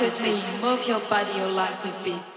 with me. Move your body, your legs with me.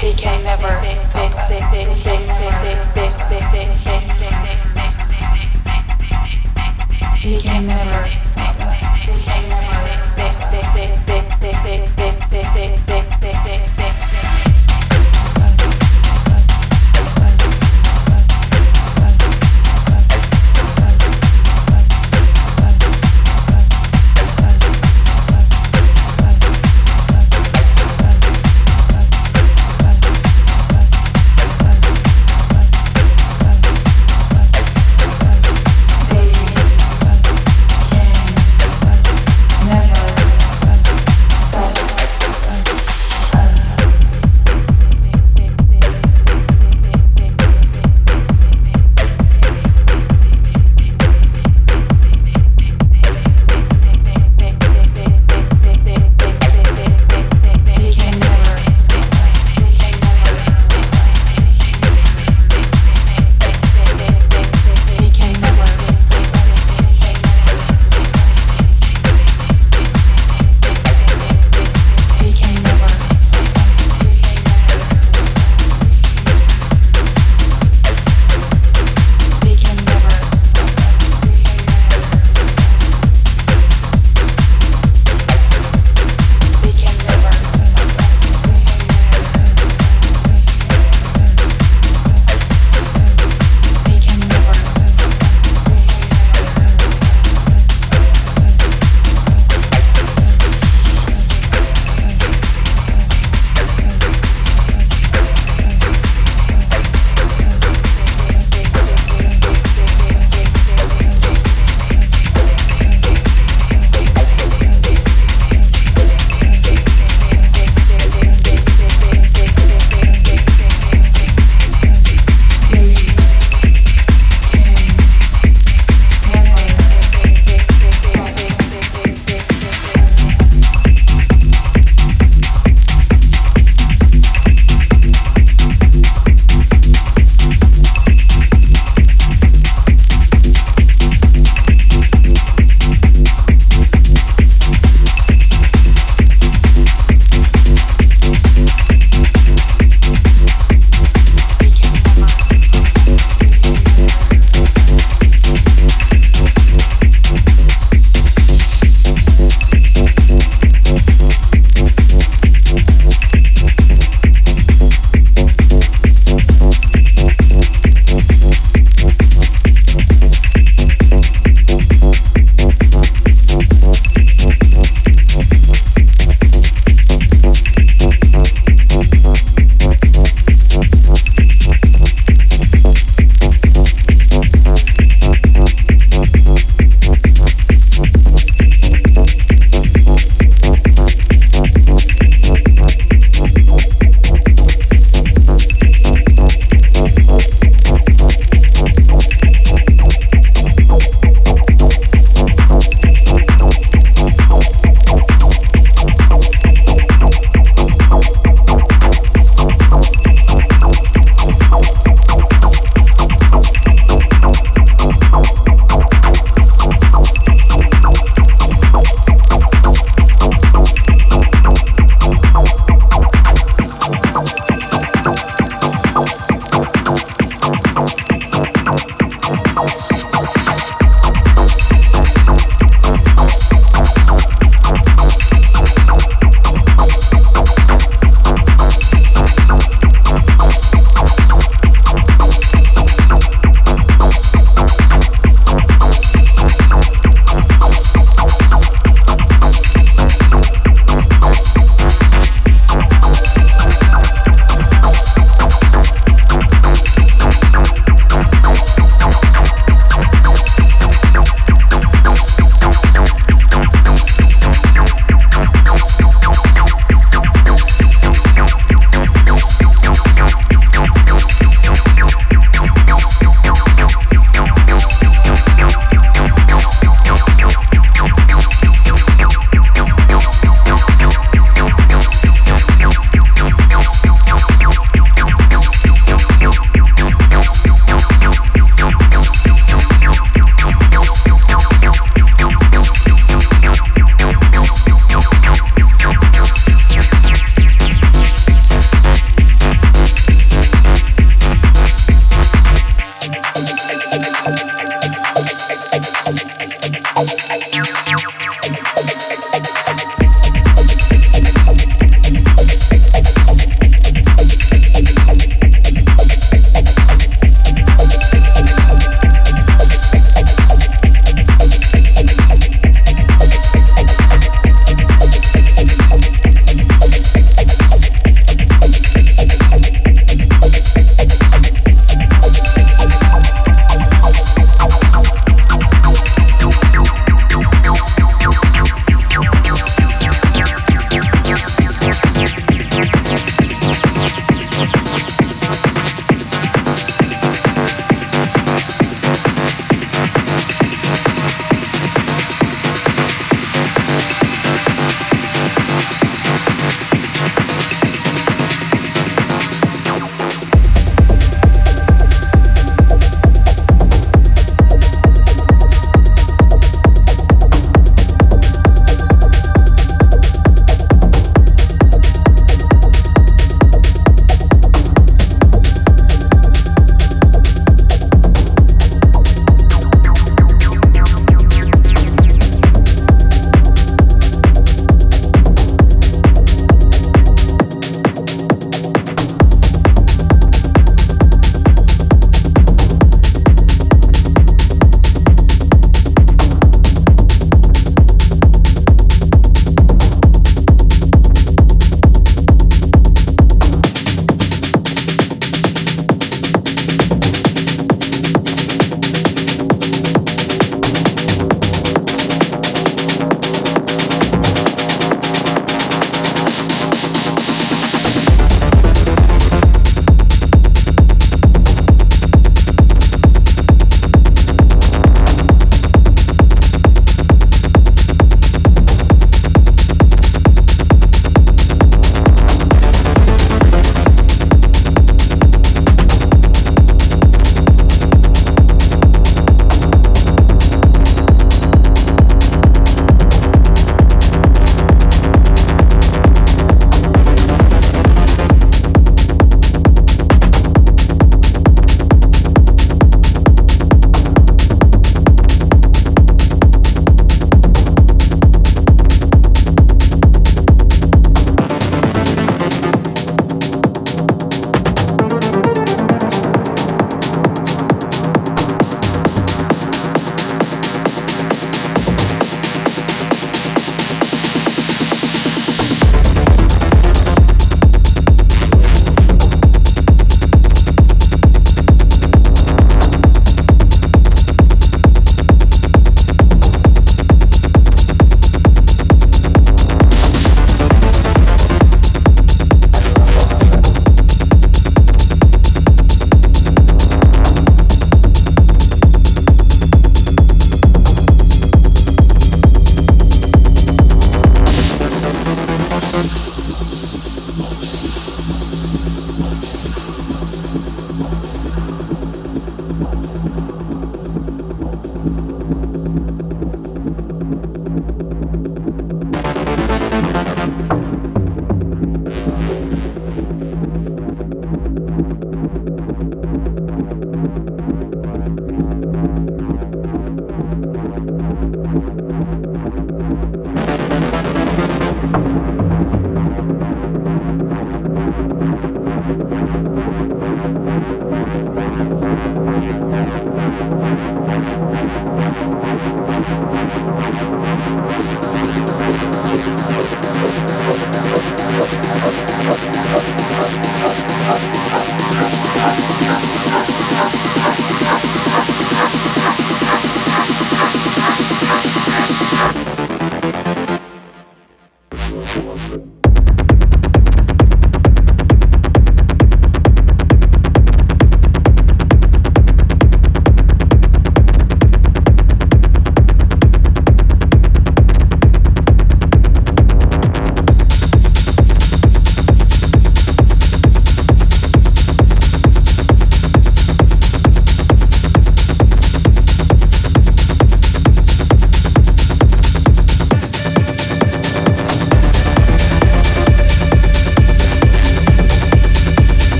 He can never stop us.